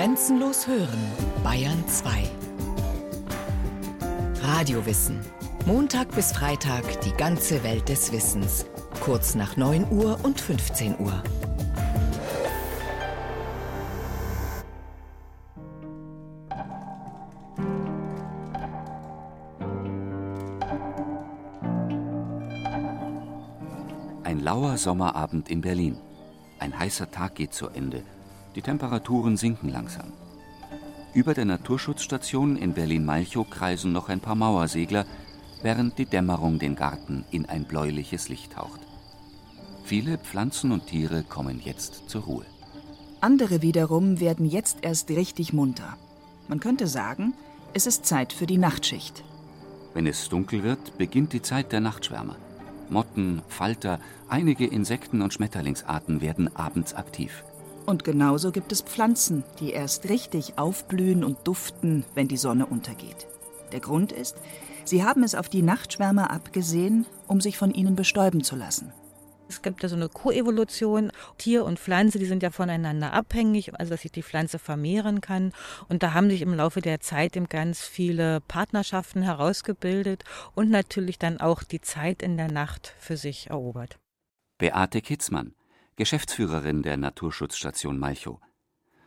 Grenzenlos hören, Bayern 2. Radiowissen. Montag bis Freitag die ganze Welt des Wissens. Kurz nach 9 Uhr und 15 Uhr. Ein lauer Sommerabend in Berlin. Ein heißer Tag geht zu Ende. Die Temperaturen sinken langsam. Über der Naturschutzstation in Berlin-Malchow kreisen noch ein paar Mauersegler, während die Dämmerung den Garten in ein bläuliches Licht taucht. Viele Pflanzen und Tiere kommen jetzt zur Ruhe. Andere wiederum werden jetzt erst richtig munter. Man könnte sagen, es ist Zeit für die Nachtschicht. Wenn es dunkel wird, beginnt die Zeit der Nachtschwärmer. Motten, Falter, einige Insekten und Schmetterlingsarten werden abends aktiv. Und genauso gibt es Pflanzen, die erst richtig aufblühen und duften, wenn die Sonne untergeht. Der Grund ist, sie haben es auf die Nachtschwärmer abgesehen, um sich von ihnen bestäuben zu lassen. Es gibt ja so eine Koevolution. Tier und Pflanze, die sind ja voneinander abhängig, also dass sich die Pflanze vermehren kann. Und da haben sich im Laufe der Zeit eben ganz viele Partnerschaften herausgebildet und natürlich dann auch die Zeit in der Nacht für sich erobert. Beate Kitzmann, Geschäftsführerin der Naturschutzstation Malchow.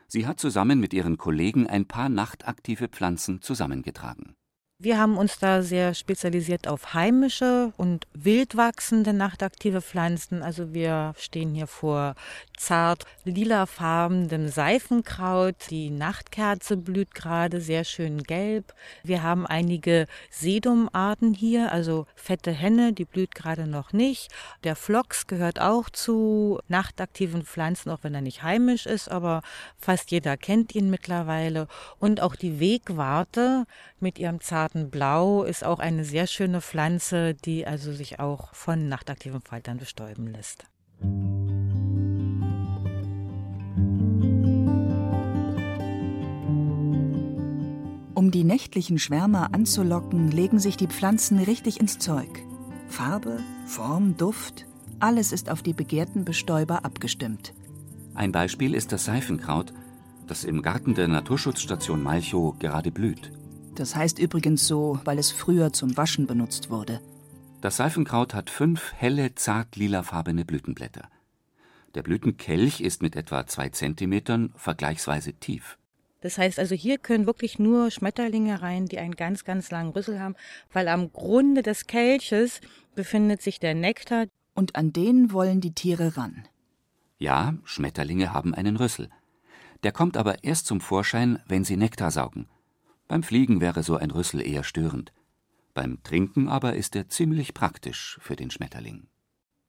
Sie hat zusammen mit ihren Kollegen ein paar nachtaktive Pflanzen zusammengetragen. Wir haben uns da sehr spezialisiert auf heimische und wild wachsende nachtaktive Pflanzen. Also wir stehen hier vor zart lilafarbenem Seifenkraut. Die Nachtkerze blüht gerade sehr schön gelb. Wir haben einige Sedumarten hier, also fette Henne, die blüht gerade noch nicht. Der Phlox gehört auch zu nachtaktiven Pflanzen, auch wenn er nicht heimisch ist, aber fast jeder kennt ihn mittlerweile. Und auch die Wegwarte mit ihrem zarten Blau ist auch eine sehr schöne Pflanze, die also sich auch von nachtaktiven Faltern bestäuben lässt. Um die nächtlichen Schwärmer anzulocken, legen sich die Pflanzen richtig ins Zeug. Farbe, Form, Duft, alles ist auf die begehrten Bestäuber abgestimmt. Ein Beispiel ist das Seifenkraut, das im Garten der Naturschutzstation Malchow gerade blüht. Das heißt übrigens so, weil es früher zum Waschen benutzt wurde. Das Seifenkraut hat fünf helle, zart lilafarbene Blütenblätter. Der Blütenkelch ist mit etwa zwei Zentimetern vergleichsweise tief. Das heißt also, hier können wirklich nur Schmetterlinge rein, die einen ganz, ganz langen Rüssel haben, weil am Grunde des Kelches befindet sich der Nektar. Und an den wollen die Tiere ran. Ja, Schmetterlinge haben einen Rüssel. Der kommt aber erst zum Vorschein, wenn sie Nektar saugen. Beim Fliegen wäre so ein Rüssel eher störend. Beim Trinken aber ist er ziemlich praktisch für den Schmetterling.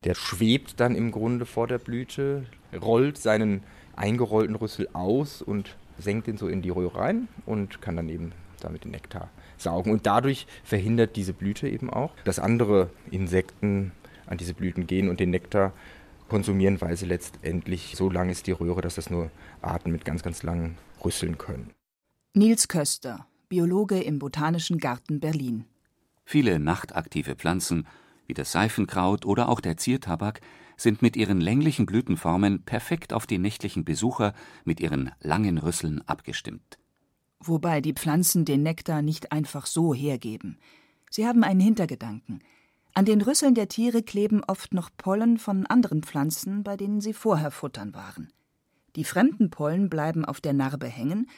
Der schwebt dann im Grunde vor der Blüte, rollt seinen eingerollten Rüssel aus und senkt ihn so in die Röhre rein und kann dann eben damit den Nektar saugen. Und dadurch verhindert diese Blüte eben auch, dass andere Insekten an diese Blüten gehen und den Nektar konsumieren, weil sie letztendlich so lang ist die Röhre, dass das nur Arten mit ganz, ganz langen Rüsseln können. Nils Köster, Biologe im Botanischen Garten Berlin. Viele nachtaktive Pflanzen, wie das Seifenkraut oder auch der Ziertabak, sind mit ihren länglichen Blütenformen perfekt auf die nächtlichen Besucher mit ihren langen Rüsseln abgestimmt. Wobei die Pflanzen den Nektar nicht einfach so hergeben. Sie haben einen Hintergedanken. An den Rüsseln der Tiere kleben oft noch Pollen von anderen Pflanzen, bei denen sie vorher futtern waren. Die fremden Pollen bleiben auf der Narbe hängen,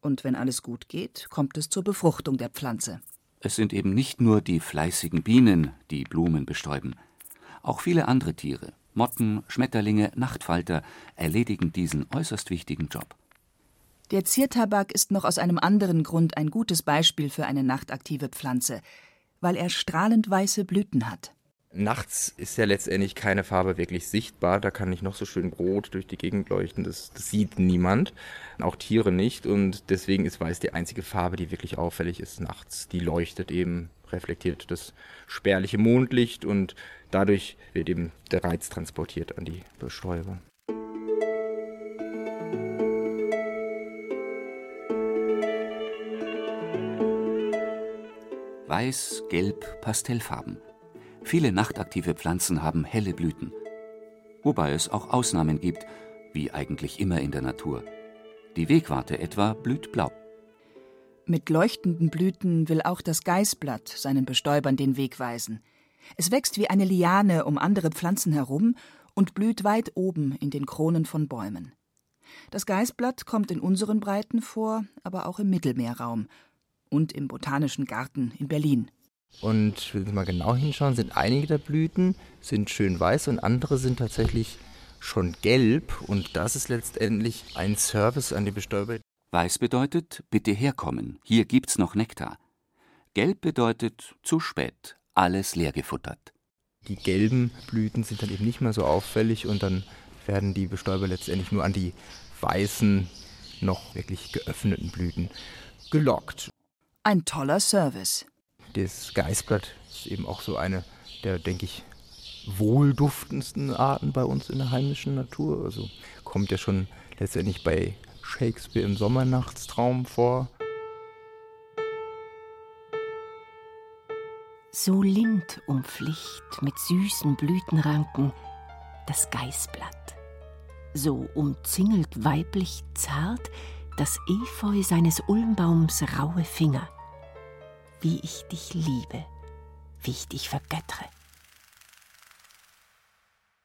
und wenn alles gut geht, kommt es zur Befruchtung der Pflanze. Es sind eben nicht nur die fleißigen Bienen, die Blumen bestäuben. Auch viele andere Tiere, Motten, Schmetterlinge, Nachtfalter, erledigen diesen äußerst wichtigen Job. Der Ziertabak ist noch aus einem anderen Grund ein gutes Beispiel für eine nachtaktive Pflanze, weil er strahlend weiße Blüten hat. Nachts ist ja letztendlich keine Farbe wirklich sichtbar. Da kann nicht noch so schön rot durch die Gegend leuchten. Das, das, sieht niemand, auch Tiere nicht. Und deswegen ist weiß die einzige Farbe, die wirklich auffällig ist nachts. Die leuchtet eben, reflektiert das spärliche Mondlicht und dadurch wird eben der Reiz transportiert an die Bestäuber. Weiß, Gelb, Pastellfarben. Viele nachtaktive Pflanzen haben helle Blüten. Wobei es auch Ausnahmen gibt, wie eigentlich immer in der Natur. Die Wegwarte etwa blüht blau. Mit leuchtenden Blüten will auch das Geißblatt seinen Bestäubern den Weg weisen. Es wächst wie eine Liane um andere Pflanzen herum und blüht weit oben in den Kronen von Bäumen. Das Geißblatt kommt in unseren Breiten vor, aber auch im Mittelmeerraum und im Botanischen Garten in Berlin. Und wenn Sie mal genau hinschauen, sind einige der Blüten sind schön weiß und andere sind tatsächlich schon gelb. Und das ist letztendlich ein Service an die Bestäuber, Weiß bedeutet, bitte herkommen, hier gibt's noch Nektar. Gelb bedeutet, zu spät, alles leer gefuttert. Die gelben Blüten sind dann eben nicht mehr so auffällig und dann werden die Bestäuber letztendlich nur an die weißen, noch wirklich geöffneten Blüten gelockt. Ein toller Service. Das Geißblatt ist eben auch so eine der, denke ich, wohlduftendsten Arten bei uns in der heimischen Natur. Also kommt ja schon letztendlich bei Shakespeare im Sommernachtstraum vor. So lind umflicht mit süßen Blütenranken das Geißblatt. So umzingelt weiblich zart das Efeu seines Ulmbaums raue Finger. Wie ich dich liebe, wie ich dich vergöttere.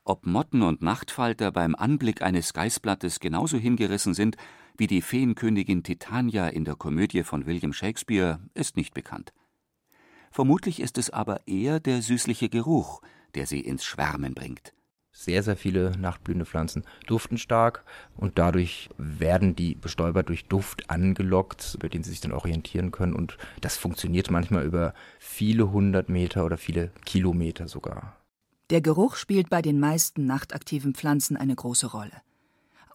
Ob Motten und Nachtfalter beim Anblick eines Geißblattes genauso hingerissen sind wie die Feenkönigin Titania in der Komödie von William Shakespeare, ist nicht bekannt. Vermutlich ist es aber eher der süßliche Geruch, der sie ins Schwärmen bringt. Sehr, sehr viele nachtblühende Pflanzen duften stark und dadurch werden die Bestäuber durch Duft angelockt, über den sie sich dann orientieren können. Und das funktioniert manchmal über viele hundert Meter oder viele Kilometer sogar. Der Geruch spielt bei den meisten nachtaktiven Pflanzen eine große Rolle.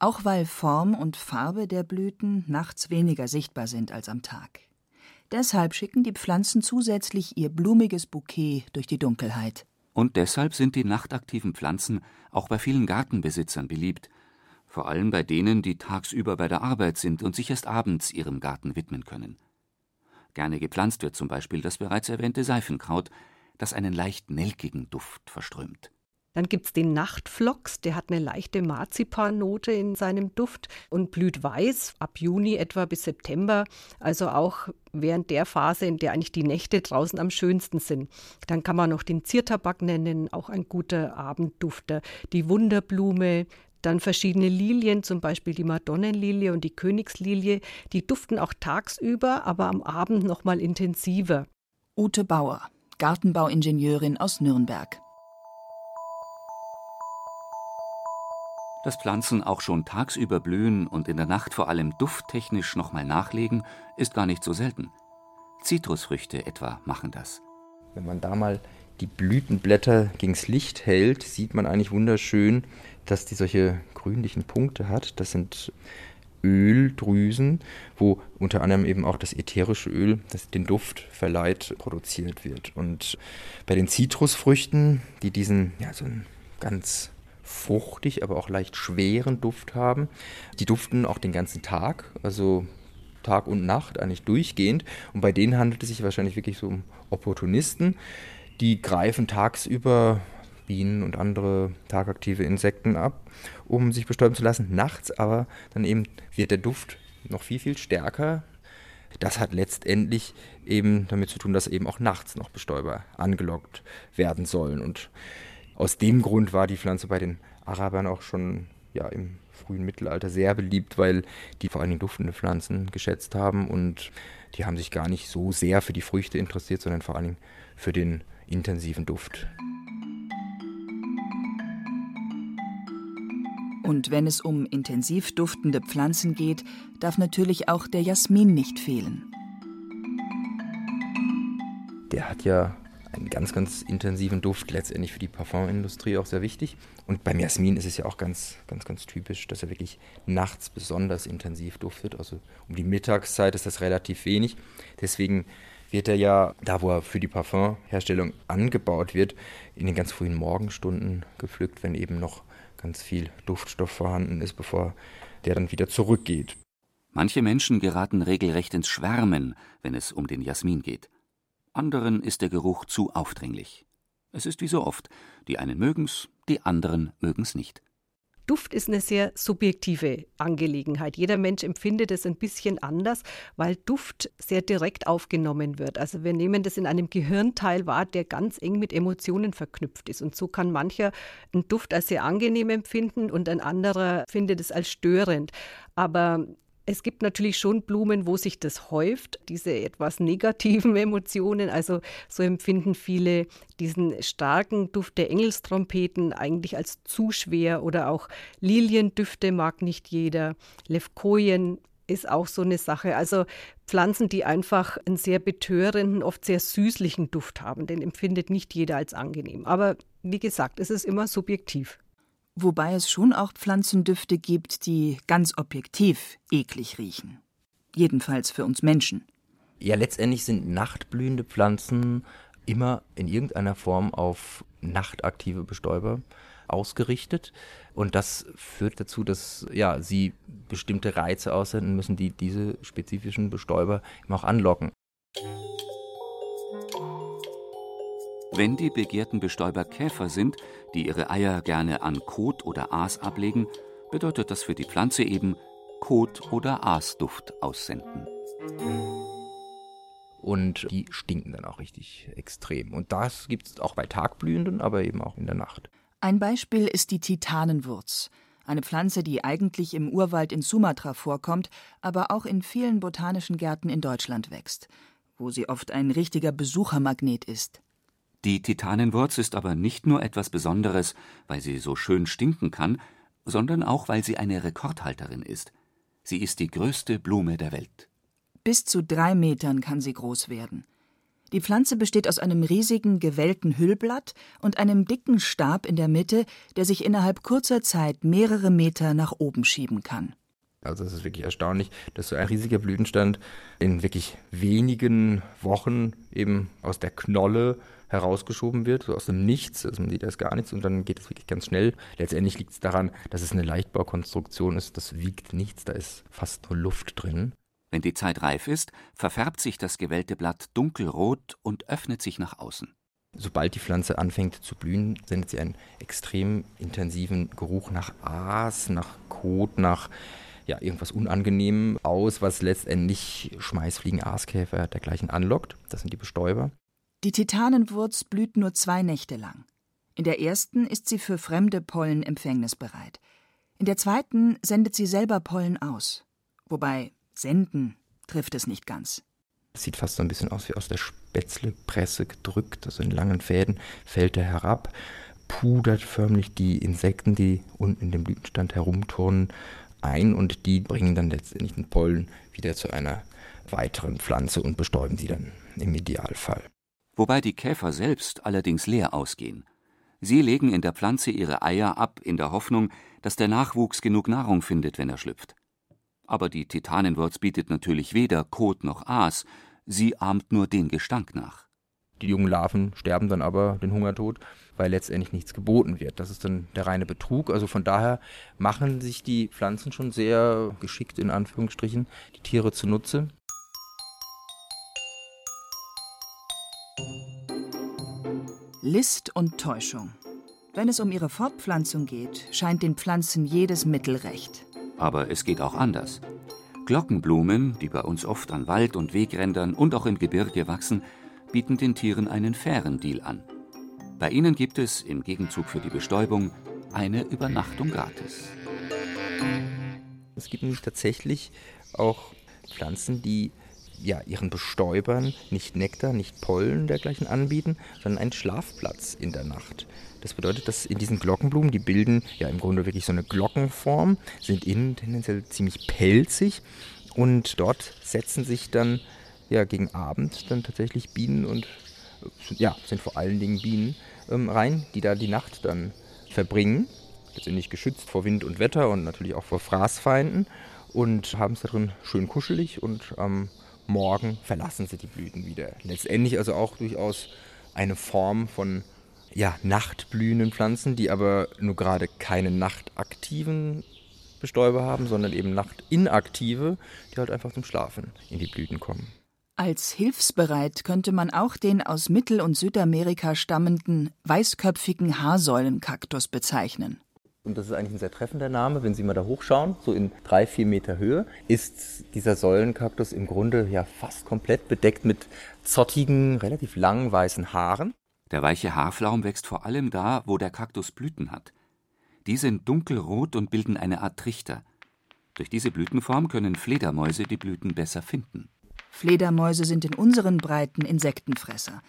Auch weil Form und Farbe der Blüten nachts weniger sichtbar sind als am Tag. Deshalb schicken die Pflanzen zusätzlich ihr blumiges Bouquet durch die Dunkelheit. Und deshalb sind die nachtaktiven Pflanzen auch bei vielen Gartenbesitzern beliebt, vor allem bei denen, die tagsüber bei der Arbeit sind und sich erst abends ihrem Garten widmen können. Gerne gepflanzt wird zum Beispiel das bereits erwähnte Seifenkraut, das einen leicht nelkigen Duft verströmt. Dann gibt es den Nachtflox, der hat eine leichte Marzipannote in seinem Duft und blüht weiß ab Juni etwa bis September, also auch während der Phase, in der eigentlich die Nächte draußen am schönsten sind. Dann kann man noch den Ziertabak nennen, auch ein guter Abenddufter. Die Wunderblume, dann verschiedene Lilien, zum Beispiel die Madonnenlilie und die Königslilie, die duften auch tagsüber, aber am Abend noch mal intensiver. Ute Bauer, Gartenbauingenieurin aus Nürnberg. Dass Pflanzen auch schon tagsüber blühen und in der Nacht vor allem dufttechnisch nochmal nachlegen, ist gar nicht so selten. Zitrusfrüchte etwa machen das. Wenn man da mal die Blütenblätter gegens Licht hält, sieht man eigentlich wunderschön, dass die solche grünlichen Punkte hat. Das sind Öldrüsen, wo unter anderem eben auch das ätherische Öl, das den Duft verleiht, produziert wird. Und bei den Zitrusfrüchten, die diesen, ja, so einen ganz fruchtig, aber auch leicht schweren Duft haben, die duften auch den ganzen Tag, also Tag und Nacht eigentlich durchgehend. Und bei denen handelt es sich wahrscheinlich wirklich so um Opportunisten, die greifen tagsüber Bienen und andere tagaktive Insekten ab, um sich bestäuben zu lassen. Nachts aber dann eben wird der Duft noch viel, viel stärker. Das hat letztendlich eben damit zu tun, dass eben auch nachts noch Bestäuber angelockt werden sollen. Und aus dem Grund war die Pflanze bei den Arabern auch schon ja, im frühen Mittelalter sehr beliebt, weil die vor allen Dingen duftende Pflanzen geschätzt haben und die haben sich gar nicht so sehr für die Früchte interessiert, sondern vor allen Dingen für den intensiven Duft. Und wenn es um intensiv duftende Pflanzen geht, darf natürlich auch der Jasmin nicht fehlen. Der hat ja einen ganz, ganz intensiven Duft, letztendlich für die Parfumindustrie auch sehr wichtig. Und beim Jasmin ist es ja auch ganz, ganz, ganz typisch, dass er wirklich nachts besonders intensiv duftet. Also um die Mittagszeit ist das relativ wenig. Deswegen wird er ja, da wo er für die Parfumherstellung angebaut wird, in den ganz frühen Morgenstunden gepflückt, wenn eben noch ganz viel Duftstoff vorhanden ist, bevor der dann wieder zurückgeht. Manche Menschen geraten regelrecht ins Schwärmen, wenn es um den Jasmin geht. Anderen ist der Geruch zu aufdringlich. Es ist wie so oft, die einen mögen's, die anderen mögen's nicht. Duft ist eine sehr subjektive Angelegenheit. Jeder Mensch empfindet es ein bisschen anders, weil Duft sehr direkt aufgenommen wird. Also wir nehmen das in einem Gehirnteil wahr, der ganz eng mit Emotionen verknüpft ist. Und so kann mancher einen Duft als sehr angenehm empfinden und ein anderer findet es als störend. Aber es gibt natürlich schon Blumen, wo sich das häuft, diese etwas negativen Emotionen. Also so empfinden viele diesen starken Duft der Engelstrompeten eigentlich als zu schwer oder auch Liliendüfte mag nicht jeder. Levkojen ist auch so eine Sache. Also Pflanzen, die einfach einen sehr betörenden, oft sehr süßlichen Duft haben, den empfindet nicht jeder als angenehm. Aber wie gesagt, es ist immer subjektiv wobei es schon auch Pflanzendüfte gibt, die ganz objektiv eklig riechen. Jedenfalls für uns Menschen. Ja, letztendlich sind nachtblühende Pflanzen immer in irgendeiner Form auf nachtaktive Bestäuber ausgerichtet. Und das führt dazu, dass ja, sie bestimmte Reize aussenden müssen, die diese spezifischen Bestäuber immer auch anlocken. Wenn die begehrten Bestäuber Käfer sind, die ihre Eier gerne an Kot oder Aas ablegen, bedeutet das für die Pflanze eben Kot- oder Aasduft aussenden. Und die stinken dann auch richtig extrem. Und das gibt es auch bei Tagblühenden, aber eben auch in der Nacht. Ein Beispiel ist die Titanenwurz, eine Pflanze, die eigentlich im Urwald in Sumatra vorkommt, aber auch in vielen botanischen Gärten in Deutschland wächst, wo sie oft ein richtiger Besuchermagnet ist. Die Titanenwurz ist aber nicht nur etwas Besonderes, weil sie so schön stinken kann, sondern auch, weil sie eine Rekordhalterin ist. Sie ist die größte Blume der Welt. Bis zu drei Metern kann sie groß werden. Die Pflanze besteht aus einem riesigen, gewellten Hüllblatt und einem dicken Stab in der Mitte, der sich innerhalb kurzer Zeit mehrere Meter nach oben schieben kann. Also es ist wirklich erstaunlich, dass so ein riesiger Blütenstand in wirklich wenigen Wochen eben aus der Knolle herausgeschoben wird, so aus dem Nichts, also man sieht erst gar nichts und dann geht es wirklich ganz schnell. Letztendlich liegt es daran, dass es eine Leichtbaukonstruktion ist, das wiegt nichts, da ist fast nur Luft drin. Wenn die Zeit reif ist, verfärbt sich das gewellte Blatt dunkelrot und öffnet sich nach außen. Sobald die Pflanze anfängt zu blühen, sendet sie einen extrem intensiven Geruch nach Aas, nach Kot, nach ja, irgendwas Unangenehmem aus, was letztendlich Schmeißfliegen, Aaskäfer dergleichen anlockt. Das sind die Bestäuber. Die Titanenwurz blüht nur zwei Nächte lang. In der ersten ist sie für fremde Pollen empfängnisbereit. In der zweiten sendet sie selber Pollen aus. Wobei senden trifft es nicht ganz. Es sieht fast so ein bisschen aus wie aus der Spätzlepresse gedrückt, also in langen Fäden fällt er herab, pudert förmlich die Insekten, die unten in dem Blütenstand herumturnen, ein und die bringen dann letztendlich den Pollen wieder zu einer weiteren Pflanze und bestäuben sie dann im Idealfall wobei die Käfer selbst allerdings leer ausgehen. Sie legen in der Pflanze ihre Eier ab in der Hoffnung, dass der Nachwuchs genug Nahrung findet, wenn er schlüpft. Aber die Titanenwurz bietet natürlich weder Kot noch Aas, sie ahmt nur den Gestank nach. Die jungen Larven sterben dann aber den Hungertod, weil letztendlich nichts geboten wird. Das ist dann der reine Betrug. Also von daher machen sich die Pflanzen schon sehr geschickt, in Anführungsstrichen, die Tiere zunutze. List und Täuschung. Wenn es um ihre Fortpflanzung geht, scheint den Pflanzen jedes Mittel recht. Aber es geht auch anders. Glockenblumen, die bei uns oft an Wald- und Wegrändern und auch im Gebirge wachsen, bieten den Tieren einen fairen Deal an. Bei ihnen gibt es im Gegenzug für die Bestäubung eine Übernachtung gratis. Es gibt nämlich tatsächlich auch Pflanzen, die ja, ihren Bestäubern nicht Nektar, nicht Pollen dergleichen anbieten, sondern einen Schlafplatz in der Nacht. Das bedeutet, dass in diesen Glockenblumen, die bilden ja im Grunde wirklich so eine Glockenform, sind innen tendenziell ziemlich pelzig und dort setzen sich dann ja gegen Abend dann tatsächlich Bienen und ja, sind vor allen Dingen Bienen ähm, rein, die da die Nacht dann verbringen. Letztendlich geschützt vor Wind und Wetter und natürlich auch vor Fraßfeinden und haben es da drin schön kuschelig und am ähm, morgen verlassen sie die Blüten wieder. Letztendlich also auch durchaus eine Form von ja, nachtblühenden Pflanzen, die aber nur gerade keine nachtaktiven Bestäuber haben, sondern eben nachtinaktive, die halt einfach zum Schlafen in die Blüten kommen. Als hilfsbereit könnte man auch den aus Mittel- und Südamerika stammenden weißköpfigen Haarsäulenkaktus bezeichnen. und das ist eigentlich ein sehr treffender Name, wenn Sie mal da hochschauen, so in drei, vier Meter Höhe, ist dieser Säulenkaktus im Grunde ja fast komplett bedeckt mit zottigen, relativ langen weißen Haaren. Der weiche Haarflaum wächst vor allem da, wo der Kaktus Blüten hat. Die sind dunkelrot und bilden eine Art Trichter. Durch diese Blütenform können Fledermäuse die Blüten besser finden. Fledermäuse sind in unseren Breiten Insektenfresser.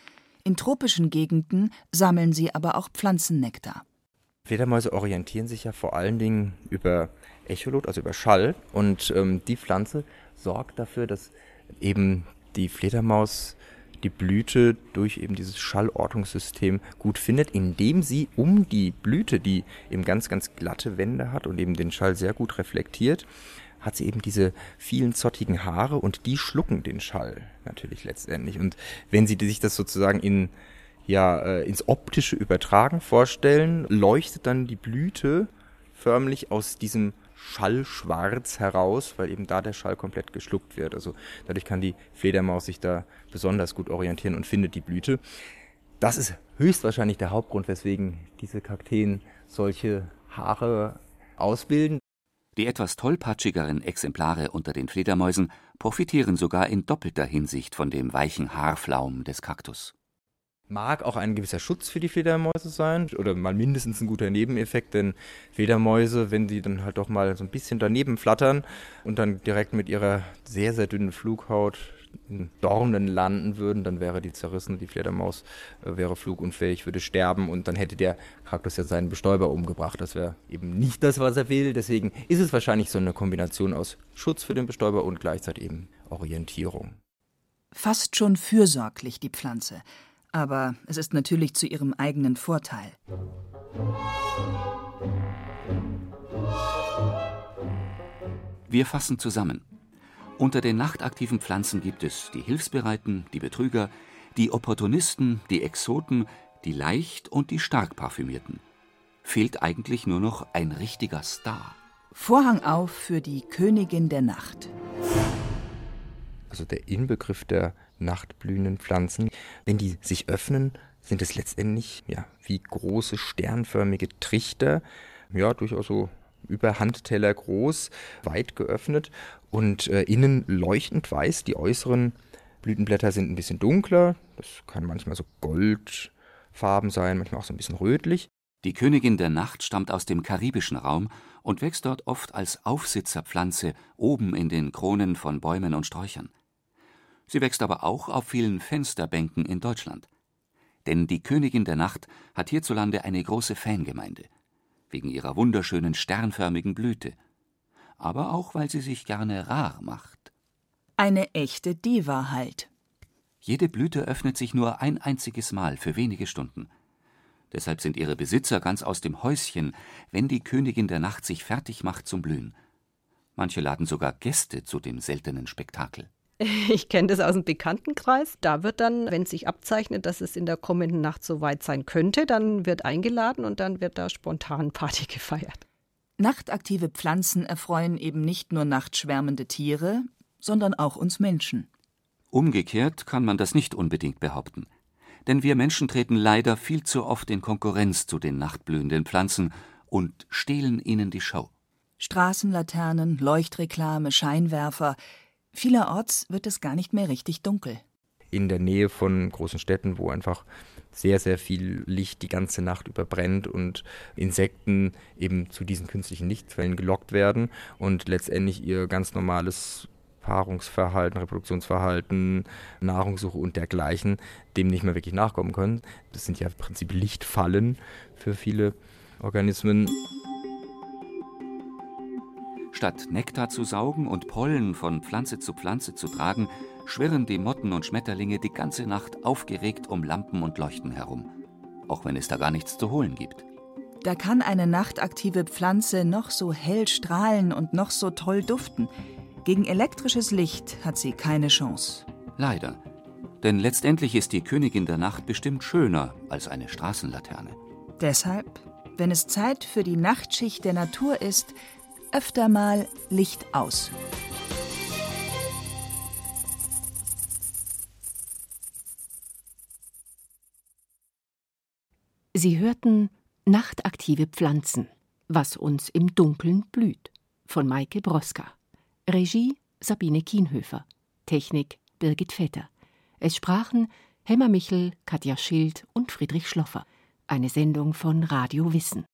In tropischen Gegenden sammeln sie aber auch Pflanzennektar. Fledermäuse orientieren sich ja vor allen Dingen über Echolot, also über Schall. Und ähm, die Pflanze sorgt dafür, dass eben die Fledermaus die Blüte durch eben dieses Schallortungssystem gut findet, indem sie um die Blüte, die eben ganz, ganz glatte Wände hat und eben den Schall sehr gut reflektiert, hat sie eben diese vielen zottigen Haare und die schlucken den Schall natürlich letztendlich. Und wenn sie sich das sozusagen in ja, äh, ins optische Übertragen vorstellen, leuchtet dann die Blüte förmlich aus diesem Schallschwarz heraus, weil eben da der Schall komplett geschluckt wird. Also dadurch kann die Fledermaus sich da besonders gut orientieren und findet die Blüte. Das ist höchstwahrscheinlich der Hauptgrund, weswegen diese Kakteen solche Haare ausbilden. Die etwas tollpatschigeren Exemplare unter den Fledermäusen profitieren sogar in doppelter Hinsicht von dem weichen Haarflaum des Kaktus. Mag auch ein gewisser Schutz für die Fledermäuse sein oder mal mindestens ein guter Nebeneffekt, denn Fledermäuse, wenn sie dann halt doch mal so ein bisschen daneben flattern und dann direkt mit ihrer sehr, sehr dünnen Flughaut Dornen landen würden, dann wäre die zerrissen, die Fledermaus äh, wäre flugunfähig, würde sterben und dann hätte der Kaktus ja seinen Bestäuber umgebracht. Das wäre eben nicht das, was er will. Deswegen ist es wahrscheinlich so eine Kombination aus Schutz für den Bestäuber und gleichzeitig eben Orientierung. Fast schon fürsorglich die Pflanze aber es ist natürlich zu ihrem eigenen Vorteil. Wir fassen zusammen. Unter den nachtaktiven Pflanzen gibt es die Hilfsbereiten, die Betrüger, die Opportunisten, die Exoten, die leicht und die stark parfümierten. Fehlt eigentlich nur noch ein richtiger Star. Vorhang auf für die Königin der Nacht. Also der Inbegriff der nachtblühenden Pflanzen. Wenn die sich öffnen, sind es letztendlich ja, wie große sternförmige Trichter, ja, durchaus so über Handteller groß, weit geöffnet und äh, innen leuchtend weiß. Die äußeren Blütenblätter sind ein bisschen dunkler, das kann manchmal so goldfarben sein, manchmal auch so ein bisschen rötlich. Die Königin der Nacht stammt aus dem karibischen Raum und wächst dort oft als Aufsitzerpflanze oben in den Kronen von Bäumen und Sträuchern. Sie wächst aber auch auf vielen Fensterbänken in Deutschland. Denn die Königin der Nacht hat hierzulande eine große Fangemeinde. Wegen ihrer wunderschönen sternförmigen Blüte. Aber auch, weil sie sich gerne rar macht. Eine echte Diva halt. Jede Blüte öffnet sich nur ein einziges Mal für wenige Stunden. Deshalb sind ihre Besitzer ganz aus dem Häuschen, wenn die Königin der Nacht sich fertig macht zum Blühen. Manche laden sogar Gäste zu dem seltenen Spektakel. Ich kenne das aus dem Bekanntenkreis. Da wird dann, wenn sich abzeichnet, dass es in der kommenden Nacht soweit sein könnte, dann wird eingeladen und dann wird da spontan Party gefeiert. Nachtaktive Pflanzen erfreuen eben nicht nur nachtschwärmende Tiere, sondern auch uns Menschen. Umgekehrt kann man das nicht unbedingt behaupten. Denn wir Menschen treten leider viel zu oft in Konkurrenz zu den nachtblühenden Pflanzen und stehlen ihnen die Show. Straßenlaternen, Leuchtreklame, Scheinwerfer, Vielerorts wird es gar nicht mehr richtig dunkel. In der Nähe von großen Städten, wo einfach sehr, sehr viel Licht die ganze Nacht überbrennt und Insekten eben zu diesen künstlichen Lichtquellen gelockt werden und letztendlich ihr ganz normales Paarungsverhalten, Reproduktionsverhalten, Nahrungssuche und dergleichen dem nicht mehr wirklich nachkommen können. Das sind ja im Prinzip Lichtfallen für viele Organismen. Statt Nektar zu saugen und Pollen von Pflanze zu Pflanze zu tragen, schwirren die Motten und Schmetterlinge die ganze Nacht aufgeregt um Lampen und Leuchten herum, auch wenn es da gar nichts zu holen gibt. Da kann eine nachtaktive Pflanze noch so hell strahlen und noch so toll duften. Gegen elektrisches Licht hat sie keine Chance. Leider. Denn letztendlich ist die Königin der Nacht bestimmt schöner als eine Straßenlaterne. Deshalb, wenn es Zeit für die Nachtschicht der Natur ist, öfter mal Licht aus. Sie hörten Nachtaktive Pflanzen. Was uns im Dunkeln blüht von Maike Broska. Regie Sabine Kienhöfer. Technik Birgit Vetter. Es sprachen Hemmer Michel, Katja Schild und Friedrich Schloffer. Eine Sendung von Radio Wissen.